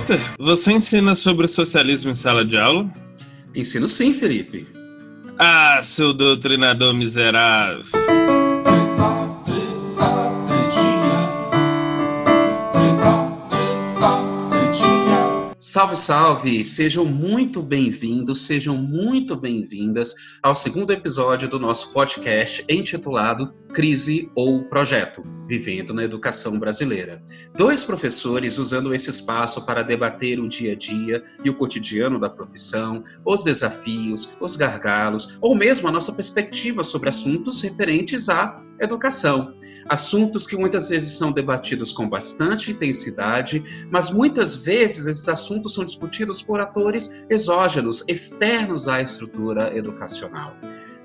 Walter, você ensina sobre socialismo em sala de aula? Ensino sim, Felipe. Ah, seu doutrinador miserável. Salve, salve! Sejam muito bem-vindos, sejam muito bem-vindas ao segundo episódio do nosso podcast intitulado Crise ou Projeto Vivendo na Educação Brasileira. Dois professores usando esse espaço para debater o dia a dia e o cotidiano da profissão, os desafios, os gargalos, ou mesmo a nossa perspectiva sobre assuntos referentes à educação. Assuntos que muitas vezes são debatidos com bastante intensidade, mas muitas vezes esses assuntos são discutidos por atores exógenos, externos à estrutura educacional.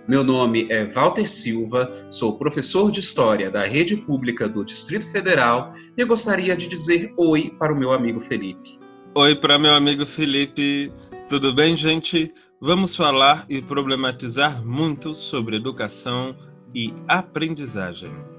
Meu nome é Walter Silva, sou professor de História da Rede Pública do Distrito Federal e gostaria de dizer oi para o meu amigo Felipe. Oi para meu amigo Felipe. Tudo bem, gente? Vamos falar e problematizar muito sobre educação e aprendizagem.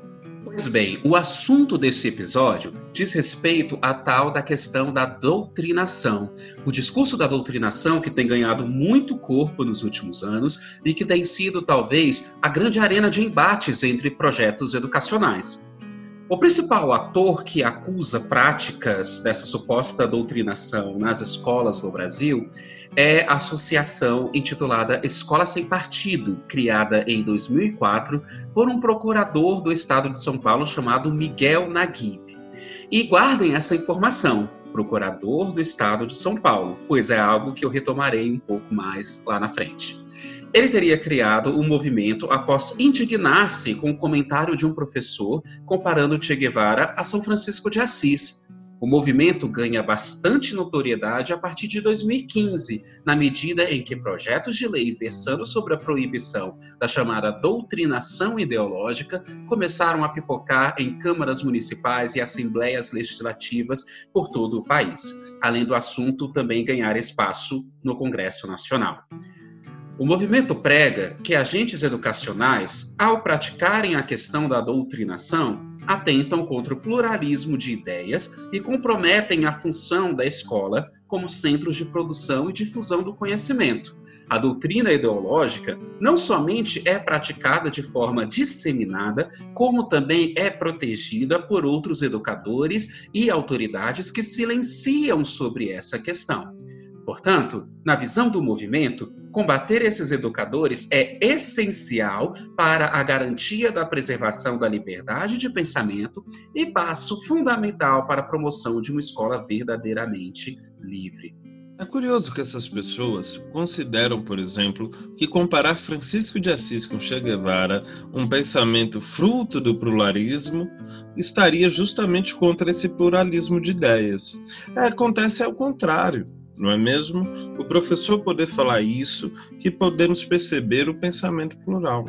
Pois bem, o assunto desse episódio diz respeito à tal da questão da doutrinação. O discurso da doutrinação que tem ganhado muito corpo nos últimos anos e que tem sido talvez a grande arena de embates entre projetos educacionais. O principal ator que acusa práticas dessa suposta doutrinação nas escolas do Brasil é a associação intitulada Escola Sem Partido, criada em 2004 por um procurador do estado de São Paulo chamado Miguel Naguib. E guardem essa informação, procurador do estado de São Paulo, pois é algo que eu retomarei um pouco mais lá na frente. Ele teria criado o um movimento após indignar-se com o comentário de um professor comparando Che Guevara a São Francisco de Assis. O movimento ganha bastante notoriedade a partir de 2015, na medida em que projetos de lei versando sobre a proibição da chamada doutrinação ideológica começaram a pipocar em câmaras municipais e assembleias legislativas por todo o país, além do assunto também ganhar espaço no Congresso Nacional. O movimento prega que agentes educacionais, ao praticarem a questão da doutrinação, atentam contra o pluralismo de ideias e comprometem a função da escola como centros de produção e difusão do conhecimento. A doutrina ideológica não somente é praticada de forma disseminada, como também é protegida por outros educadores e autoridades que silenciam sobre essa questão. Portanto, na visão do movimento, combater esses educadores é essencial para a garantia da preservação da liberdade de pensamento e passo fundamental para a promoção de uma escola verdadeiramente livre. É curioso que essas pessoas consideram, por exemplo, que comparar Francisco de Assis com Che Guevara, um pensamento fruto do pluralismo, estaria justamente contra esse pluralismo de ideias. É, acontece ao contrário não é mesmo? O professor poder falar isso, que podemos perceber o pensamento plural.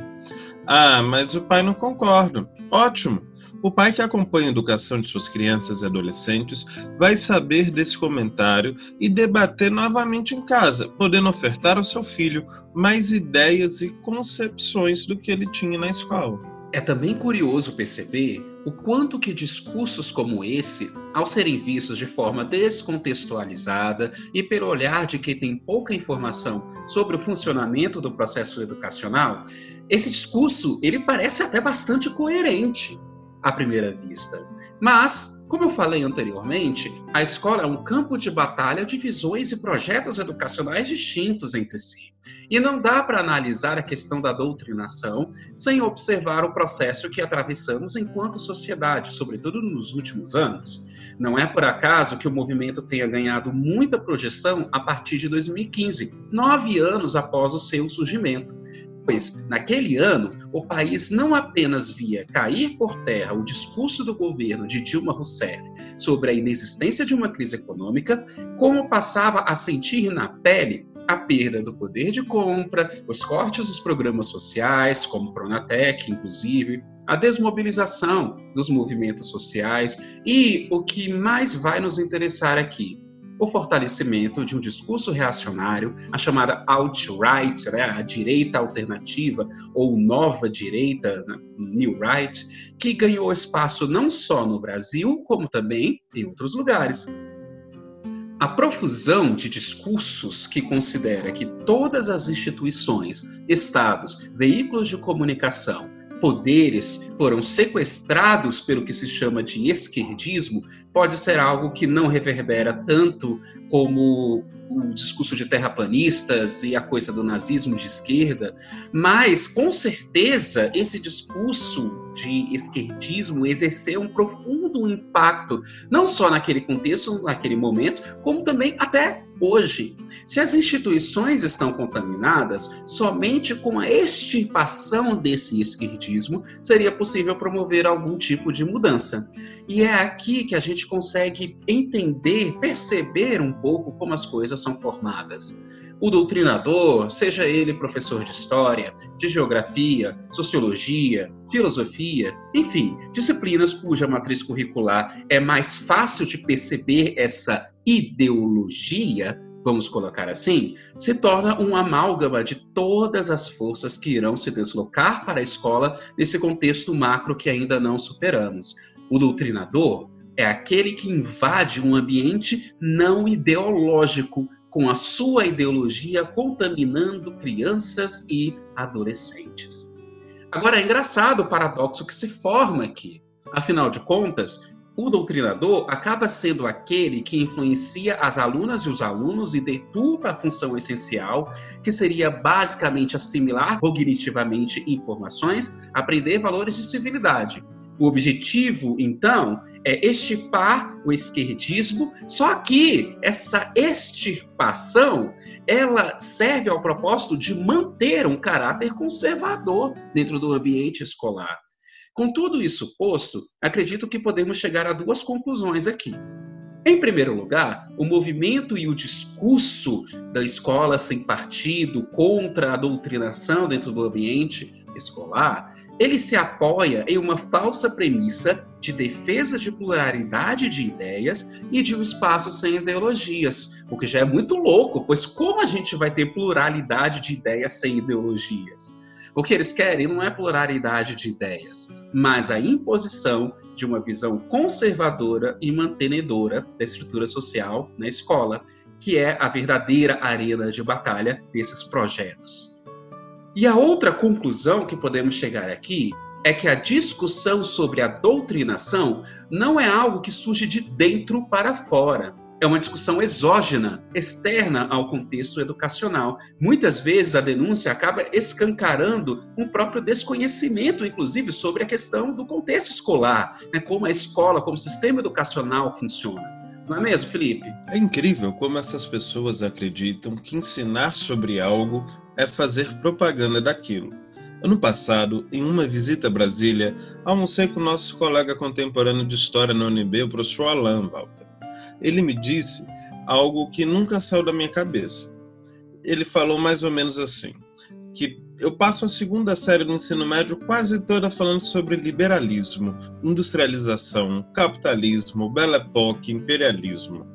Ah, mas o pai não concorda. Ótimo! O pai que acompanha a educação de suas crianças e adolescentes vai saber desse comentário e debater novamente em casa, podendo ofertar ao seu filho mais ideias e concepções do que ele tinha na escola. É também curioso perceber o quanto que discursos como esse, ao serem vistos de forma descontextualizada e pelo olhar de quem tem pouca informação sobre o funcionamento do processo educacional, esse discurso ele parece até bastante coerente à primeira vista. Mas, como eu falei anteriormente, a escola é um campo de batalha de visões e projetos educacionais distintos entre si. E não dá para analisar a questão da doutrinação sem observar o processo que atravessamos enquanto sociedade, sobretudo nos últimos anos. Não é por acaso que o movimento tenha ganhado muita projeção a partir de 2015, nove anos após o seu surgimento pois, naquele ano, o país não apenas via cair por terra o discurso do governo de Dilma Rousseff sobre a inexistência de uma crise econômica, como passava a sentir na pele a perda do poder de compra, os cortes dos programas sociais, como Pronatec, inclusive, a desmobilização dos movimentos sociais e o que mais vai nos interessar aqui, o fortalecimento de um discurso reacionário, a chamada alt-right, né, a direita alternativa ou nova direita, né, new right, que ganhou espaço não só no Brasil, como também em outros lugares. A profusão de discursos que considera que todas as instituições, estados, veículos de comunicação, poderes foram sequestrados pelo que se chama de esquerdismo pode ser algo que não reverbera tanto como o discurso de terraplanistas e a coisa do nazismo de esquerda, mas com certeza esse discurso de esquerdismo exerceu um profundo impacto, não só naquele contexto, naquele momento, como também até hoje. Se as instituições estão contaminadas, somente com a extirpação desse esquerdismo seria possível promover algum tipo de mudança. E é aqui que a gente consegue entender, perceber um pouco como as coisas são formadas. O doutrinador, seja ele professor de história, de geografia, sociologia, filosofia, enfim, disciplinas cuja matriz curricular é mais fácil de perceber essa ideologia, vamos colocar assim, se torna um amálgama de todas as forças que irão se deslocar para a escola nesse contexto macro que ainda não superamos. O doutrinador é aquele que invade um ambiente não ideológico com a sua ideologia contaminando crianças e adolescentes. Agora é engraçado o paradoxo que se forma aqui. Afinal de contas, o doutrinador acaba sendo aquele que influencia as alunas e os alunos e deturpa a função essencial, que seria basicamente assimilar cognitivamente informações, aprender valores de civilidade. O objetivo, então, é extirpar o esquerdismo, só que essa extirpação, ela serve ao propósito de manter um caráter conservador dentro do ambiente escolar. Com tudo isso posto, acredito que podemos chegar a duas conclusões aqui. Em primeiro lugar, o movimento e o discurso da escola sem partido contra a doutrinação dentro do ambiente escolar, ele se apoia em uma falsa premissa de defesa de pluralidade de ideias e de um espaço sem ideologias, o que já é muito louco, pois como a gente vai ter pluralidade de ideias sem ideologias? O que eles querem não é pluralidade de ideias, mas a imposição de uma visão conservadora e mantenedora da estrutura social na escola, que é a verdadeira arena de batalha desses projetos. E a outra conclusão que podemos chegar aqui é que a discussão sobre a doutrinação não é algo que surge de dentro para fora, é uma discussão exógena, externa ao contexto educacional. Muitas vezes a denúncia acaba escancarando um próprio desconhecimento, inclusive, sobre a questão do contexto escolar, né? como a escola, como o sistema educacional funciona. Não é mesmo, Felipe? É incrível como essas pessoas acreditam que ensinar sobre algo é fazer propaganda daquilo. Ano passado, em uma visita a Brasília, almocei com nosso colega contemporâneo de História na UNB, o professor Alain Walter ele me disse algo que nunca saiu da minha cabeça. Ele falou mais ou menos assim: que eu passo a segunda série do ensino médio quase toda falando sobre liberalismo, industrialização, capitalismo, belle époque, imperialismo.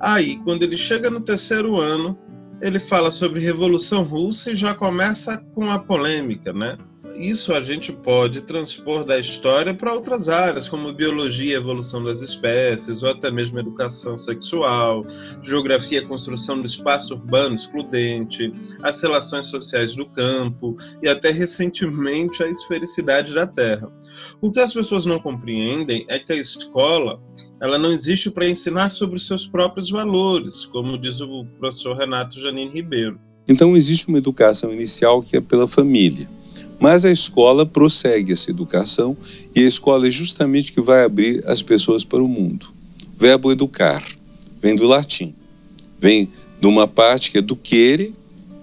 Aí, quando ele chega no terceiro ano, ele fala sobre Revolução Russa e já começa com a polêmica, né? Isso a gente pode transpor da história para outras áreas, como biologia evolução das espécies, ou até mesmo educação sexual, geografia construção do espaço urbano excludente, as relações sociais do campo e até recentemente a esfericidade da Terra. O que as pessoas não compreendem é que a escola ela não existe para ensinar sobre os seus próprios valores, como diz o professor Renato Janine Ribeiro. Então existe uma educação inicial que é pela família mas a escola prossegue essa educação e a escola é justamente que vai abrir as pessoas para o mundo. Verbo educar vem do latim, vem de uma parte que é do querer,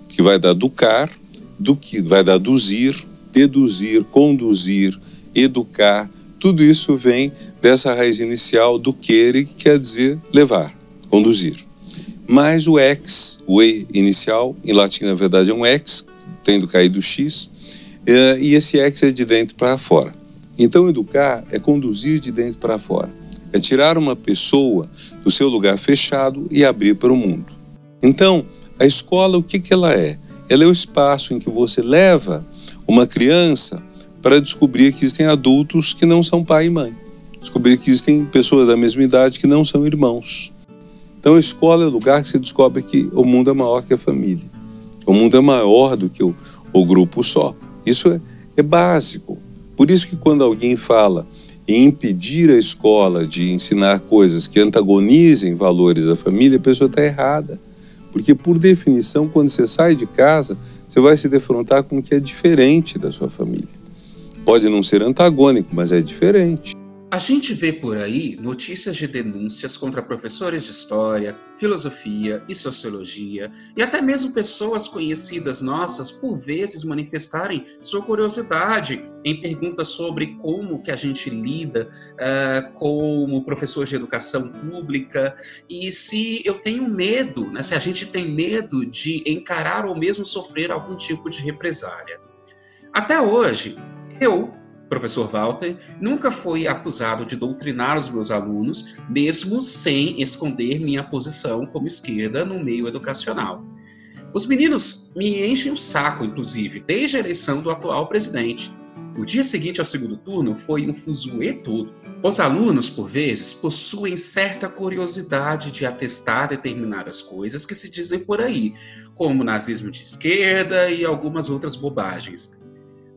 que vai dar educar, do que vai dar duzir, deduzir, conduzir, educar. Tudo isso vem dessa raiz inicial do querer, que quer dizer levar, conduzir. Mas o ex, o e inicial, em latim na verdade é um ex, tendo caído o x, é, e esse ex é de dentro para fora. Então, educar é conduzir de dentro para fora, é tirar uma pessoa do seu lugar fechado e abrir para o mundo. Então, a escola, o que, que ela é? Ela é o espaço em que você leva uma criança para descobrir que existem adultos que não são pai e mãe, descobrir que existem pessoas da mesma idade que não são irmãos. Então, a escola é o lugar que se descobre que o mundo é maior que a família. O mundo é maior do que o, o grupo só. Isso é, é básico. Por isso que quando alguém fala em impedir a escola de ensinar coisas que antagonizem valores da família, a pessoa está errada. Porque, por definição, quando você sai de casa, você vai se defrontar com o que é diferente da sua família. Pode não ser antagônico, mas é diferente. A gente vê por aí notícias de denúncias contra professores de história, filosofia e sociologia, e até mesmo pessoas conhecidas nossas por vezes manifestarem sua curiosidade em perguntas sobre como que a gente lida uh, como professor de educação pública e se eu tenho medo, né, se a gente tem medo de encarar ou mesmo sofrer algum tipo de represária. Até hoje, eu professor Walter, nunca foi acusado de doutrinar os meus alunos, mesmo sem esconder minha posição como esquerda no meio educacional. Os meninos me enchem o saco, inclusive, desde a eleição do atual presidente. O dia seguinte ao segundo turno foi um fuzuê todo. Os alunos, por vezes, possuem certa curiosidade de atestar determinadas coisas que se dizem por aí, como nazismo de esquerda e algumas outras bobagens.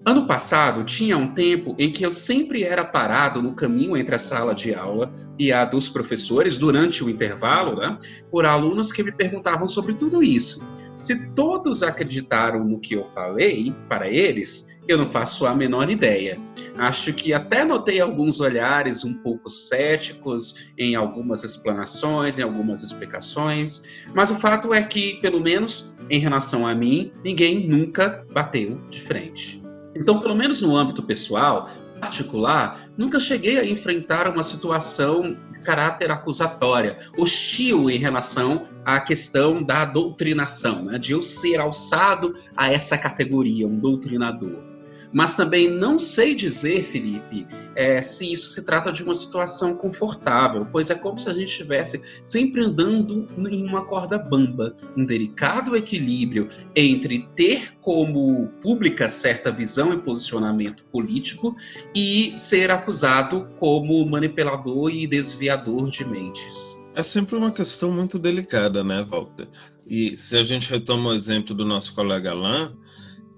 Ano passado, tinha um tempo em que eu sempre era parado no caminho entre a sala de aula e a dos professores, durante o intervalo, né, por alunos que me perguntavam sobre tudo isso. Se todos acreditaram no que eu falei para eles, eu não faço a menor ideia. Acho que até notei alguns olhares um pouco céticos em algumas explanações, em algumas explicações, mas o fato é que, pelo menos em relação a mim, ninguém nunca bateu de frente. Então, pelo menos no âmbito pessoal, particular, nunca cheguei a enfrentar uma situação de caráter acusatória, hostil em relação à questão da doutrinação, né? de eu ser alçado a essa categoria, um doutrinador. Mas também não sei dizer, Felipe, é, se isso se trata de uma situação confortável, pois é como se a gente estivesse sempre andando em uma corda bamba, um delicado equilíbrio entre ter como pública certa visão e posicionamento político e ser acusado como manipulador e desviador de mentes. É sempre uma questão muito delicada, né, Walter? E se a gente retoma o exemplo do nosso colega Alain,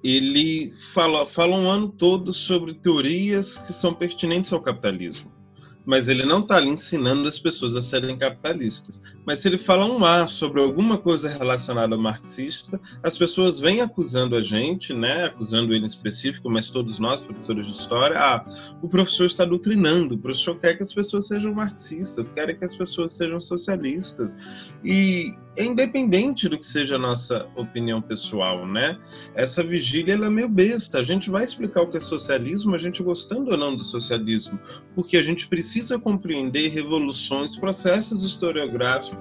ele fala, fala um ano todo sobre teorias que são pertinentes ao capitalismo mas ele não está ali ensinando as pessoas a serem capitalistas. Mas se ele fala um A sobre alguma coisa relacionada ao marxista, as pessoas vêm acusando a gente, né, acusando ele em específico, mas todos nós, professores de história, ah, o professor está doutrinando, o professor quer que as pessoas sejam marxistas, quer que as pessoas sejam socialistas. E é independente do que seja a nossa opinião pessoal, né? Essa vigília ela é meio besta. A gente vai explicar o que é socialismo, a gente gostando ou não do socialismo, porque a gente precisa compreender revoluções, processos historiográficos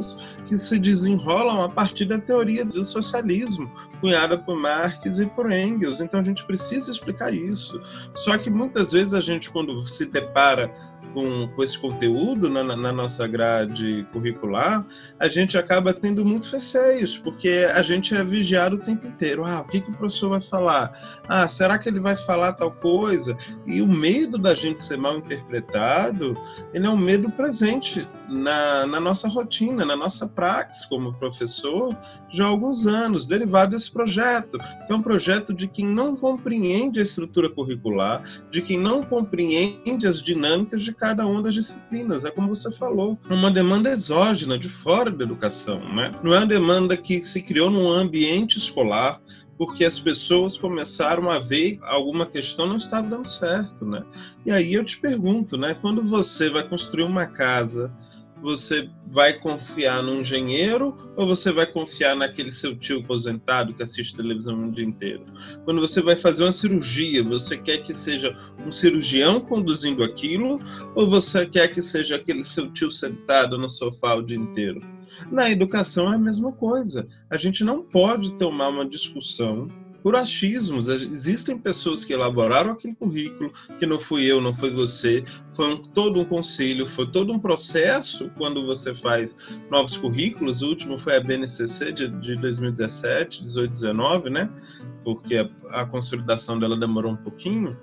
que se desenrolam a partir da teoria do socialismo, cunhada por Marx e por Engels. Então a gente precisa explicar isso. Só que muitas vezes a gente, quando se depara com, com esse conteúdo na, na, nossa grade curricular, a gente acaba tendo muitos receios, porque a gente é vigiado o tempo inteiro. Ah, o que, que o professor vai falar? Ah, será que ele vai falar tal coisa? E o medo da gente ser mal interpretado, ele é um medo presente na, na nossa rotina, na nossa praxis como professor, já há alguns anos, derivado desse projeto, que é um projeto de quem não compreende a estrutura curricular, de quem não compreende as dinâmicas de cada uma das disciplinas. É como você falou, uma demanda exógena, de fora da educação. Né? Não é uma demanda que se criou num ambiente escolar, porque as pessoas começaram a ver alguma questão não está dando certo, né? E aí eu te pergunto, né? Quando você vai construir uma casa você vai confiar no engenheiro ou você vai confiar naquele seu tio aposentado que assiste televisão o dia inteiro? Quando você vai fazer uma cirurgia, você quer que seja um cirurgião conduzindo aquilo ou você quer que seja aquele seu tio sentado no sofá o dia inteiro? Na educação é a mesma coisa. A gente não pode tomar uma discussão por achismos. Existem pessoas que elaboraram aquele currículo, que não fui eu, não foi você, foi um, todo um conselho, foi todo um processo quando você faz novos currículos. O último foi a BNCC de, de 2017, 18, 19, né? Porque a, a consolidação dela demorou um pouquinho,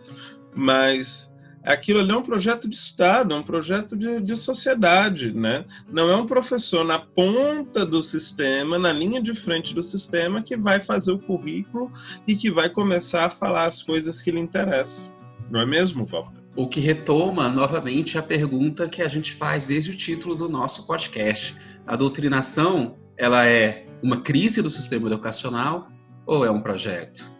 mas aquilo ali é um projeto de Estado, é um projeto de, de sociedade, né? Não é um professor na ponta do sistema, na linha de frente do sistema, que vai fazer o currículo e que vai começar a falar as coisas que lhe interessam. Não é mesmo, Walter? O que retoma novamente a pergunta que a gente faz desde o título do nosso podcast. A doutrinação, ela é uma crise do sistema educacional ou é um projeto?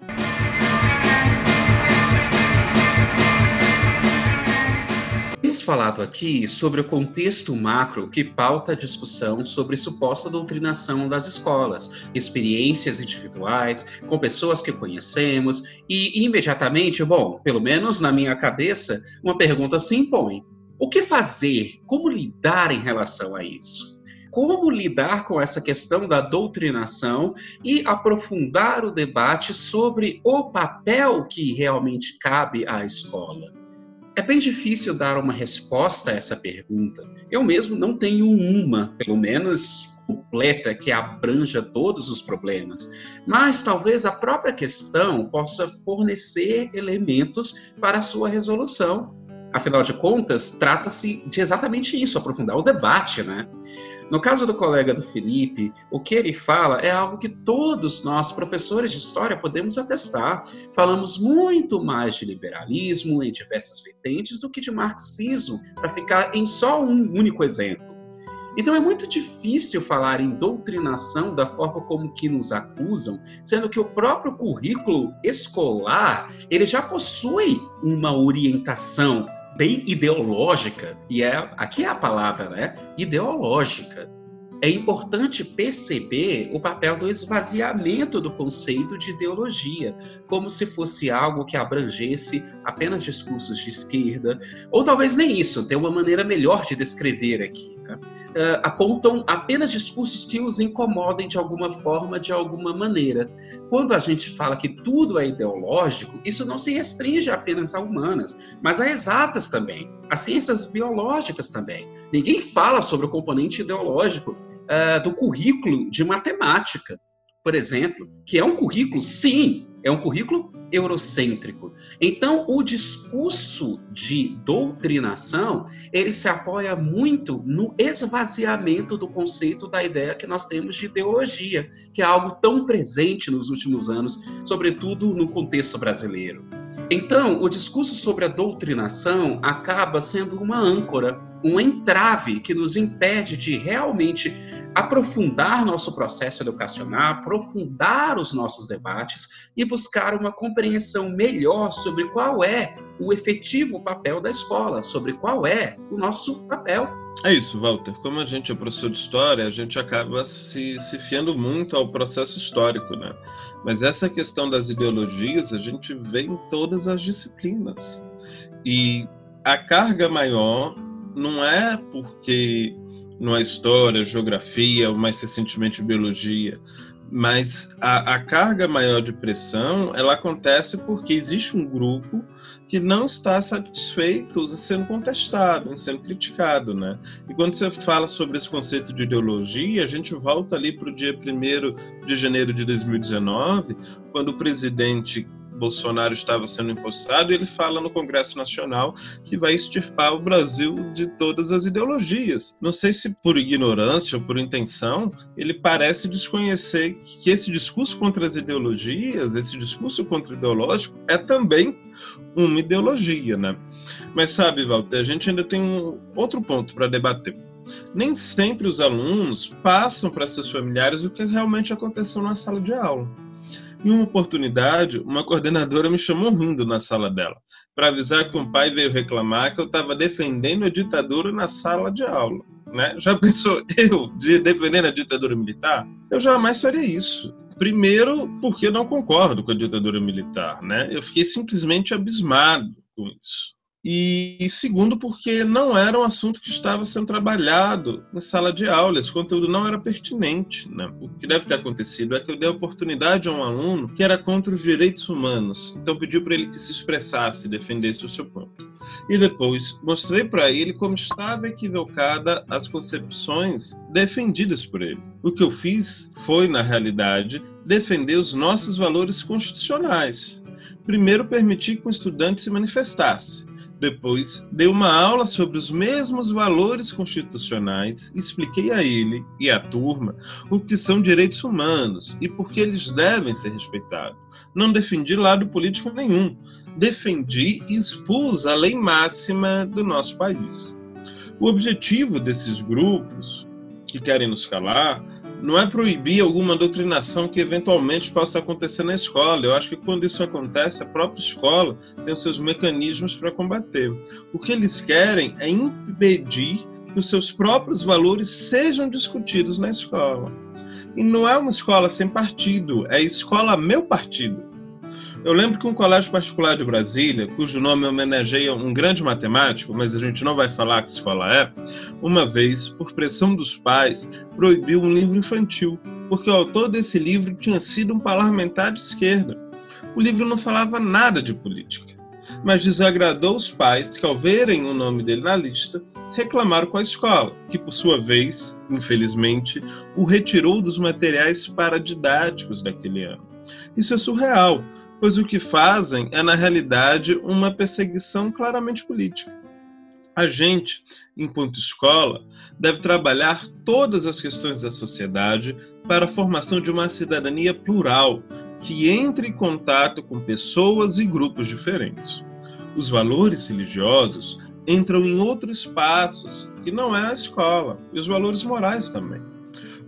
Temos falado aqui sobre o contexto macro que pauta a discussão sobre suposta doutrinação das escolas, experiências individuais, com pessoas que conhecemos, e imediatamente, bom, pelo menos na minha cabeça, uma pergunta se impõe: o que fazer? Como lidar em relação a isso? como lidar com essa questão da doutrinação e aprofundar o debate sobre o papel que realmente cabe à escola. É bem difícil dar uma resposta a essa pergunta. Eu mesmo não tenho uma, pelo menos completa, que abranja todos os problemas. Mas talvez a própria questão possa fornecer elementos para a sua resolução. Afinal de contas, trata-se de exatamente isso, aprofundar o debate, né? No caso do colega do Felipe, o que ele fala é algo que todos nós, professores de história, podemos atestar. Falamos muito mais de liberalismo em diversas vertentes do que de marxismo, para ficar em só um único exemplo. Então é muito difícil falar em doutrinação da forma como que nos acusam, sendo que o próprio currículo escolar, ele já possui uma orientação bem ideológica, e é aqui é a palavra, né? Ideológica. É importante perceber o papel do esvaziamento do conceito de ideologia, como se fosse algo que abrangesse apenas discursos de esquerda, ou talvez nem isso, tem uma maneira melhor de descrever aqui uh, apontam apenas discursos que os incomodem de alguma forma, de alguma maneira. Quando a gente fala que tudo é ideológico, isso não se restringe apenas a humanas, mas a exatas também, a ciências biológicas também. Ninguém fala sobre o componente ideológico uh, do currículo de matemática, por exemplo, que é um currículo, sim, é um currículo eurocêntrico. Então, o discurso de doutrinação, ele se apoia muito no esvaziamento do conceito da ideia que nós temos de ideologia, que é algo tão presente nos últimos anos, sobretudo no contexto brasileiro. Então, o discurso sobre a doutrinação acaba sendo uma âncora, um entrave que nos impede de realmente aprofundar nosso processo educacional, aprofundar os nossos debates e buscar uma compreensão melhor sobre qual é o efetivo papel da escola, sobre qual é o nosso papel. É isso, Walter. Como a gente é professor de história, a gente acaba se, se fiando muito ao processo histórico, né? Mas essa questão das ideologias a gente vê em todas as disciplinas. E a carga maior não é porque não é história, geografia, ou mais recentemente biologia, mas a, a, carga maior de pressão ela acontece porque existe um grupo que não está satisfeito sendo contestado, sendo criticado, né? E quando você fala sobre esse conceito de ideologia, a gente volta ali para o dia 1 de janeiro de 2019, quando o presidente Bolsonaro estava sendo impostado, e ele fala no Congresso Nacional que vai extirpar o Brasil de todas as ideologias. Não sei se por ignorância ou por intenção, ele parece desconhecer que esse discurso contra as ideologias, esse discurso contra o ideológico, é também uma ideologia, né? Mas sabe, Walter, a gente ainda tem um outro ponto para debater. Nem sempre os alunos passam para seus familiares o que realmente aconteceu na sala de aula. Em uma oportunidade, uma coordenadora me chamou rindo na sala dela, para avisar que um pai veio reclamar que eu estava defendendo a ditadura na sala de aula. Né? Já pensou eu de a ditadura militar? Eu jamais faria isso. Primeiro, porque não concordo com a ditadura militar, né? Eu fiquei simplesmente abismado com isso. E, segundo, porque não era um assunto que estava sendo trabalhado na sala de aula, esse conteúdo não era pertinente. Né? O que deve ter acontecido é que eu dei oportunidade a um aluno que era contra os direitos humanos, então pediu para ele que se expressasse, defendesse o seu ponto. E depois mostrei para ele como estava equivocada as concepções defendidas por ele. O que eu fiz foi, na realidade, defender os nossos valores constitucionais. Primeiro, permitir que o estudante se manifestasse Depois, dei uma aula sobre os mesmos valores constitucionais, expliquei a ele e à turma o que são direitos humanos e por que eles devem ser respeitados. Não defendi lado político nenhum, defendi e expus a lei máxima do nosso país. O objetivo desses grupos que querem nos calar não é proibir alguma doutrinação que eventualmente possa acontecer na escola. Eu acho que quando isso acontece, a própria escola tem os seus mecanismos para combater. O que eles querem é impedir que os seus próprios valores sejam discutidos na escola. E não é uma escola sem partido, é escola meu partido. Eu lembro que um colégio particular de Brasília, cujo nome homenageia um grande matemático, mas a gente não vai falar que escola é, uma vez, por pressão dos pais, proibiu um livro infantil, porque o autor desse livro tinha sido um parlamentar de esquerda. O livro não falava nada de política, mas desagradou os pais que, ao verem o nome dele na lista, reclamaram com a escola, que, por sua vez, infelizmente, o retirou dos materiais paradidáticos daquele ano. Isso é surreal, pois o que fazem é, na realidade, uma perseguição claramente política. A gente, enquanto escola, deve trabalhar todas as questões da sociedade para a formação de uma cidadania plural, que entre em contato com pessoas e grupos diferentes. Os valores religiosos entram em outros espaços, que não é a escola, e os valores morais também.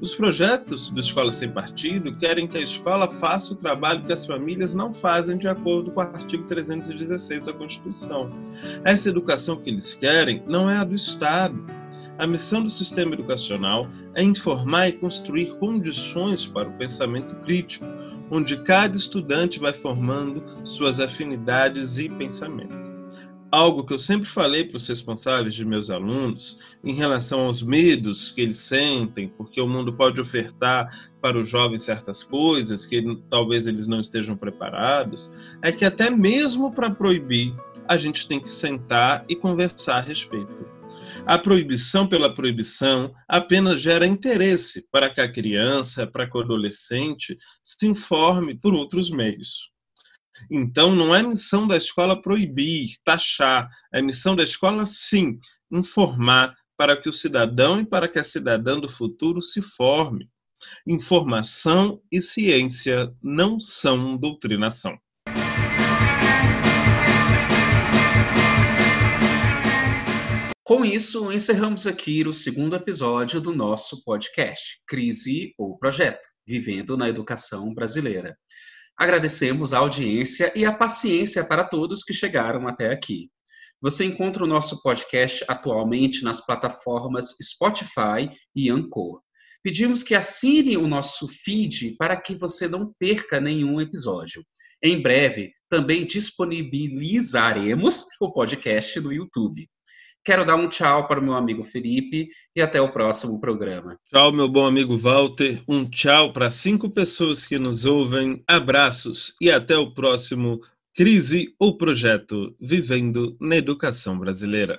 Os projetos do Escola Sem Partido querem que a escola faça o trabalho que as famílias não fazem de acordo com o artigo 316 da Constituição. Essa educação que eles querem não é a do Estado. A missão do sistema educacional é informar e construir condições para o pensamento crítico, onde cada estudante vai formando suas afinidades e pensamento algo que eu sempre falei para os responsáveis de meus alunos em relação aos medos que eles sentem, porque o mundo pode ofertar para os jovens certas coisas que talvez eles não estejam preparados, é que até mesmo para proibir, a gente tem que sentar e conversar a respeito. A proibição pela proibição apenas gera interesse para que a criança, para que o adolescente se informe por outros meios. Então, não é missão da escola proibir, taxar. É missão da escola, sim, informar para que o cidadão e para que a cidadã do futuro se forme. Informação e ciência não são doutrinação. Com isso, encerramos aqui o segundo episódio do nosso podcast, Crise ou Projeto Vivendo na Educação Brasileira. Agradecemos a audiência e a paciência para todos que chegaram até aqui. Você encontra o nosso podcast atualmente nas plataformas Spotify e Anchor. Pedimos que assine o nosso feed para que você não perca nenhum episódio. Em breve, também disponibilizaremos o podcast no YouTube. Quero dar um tchau para o meu amigo Felipe e até o próximo programa. Tchau, meu bom amigo Walter. Um tchau para cinco pessoas que nos ouvem. Abraços e até o próximo Crise ou Projeto Vivendo na Educação Brasileira.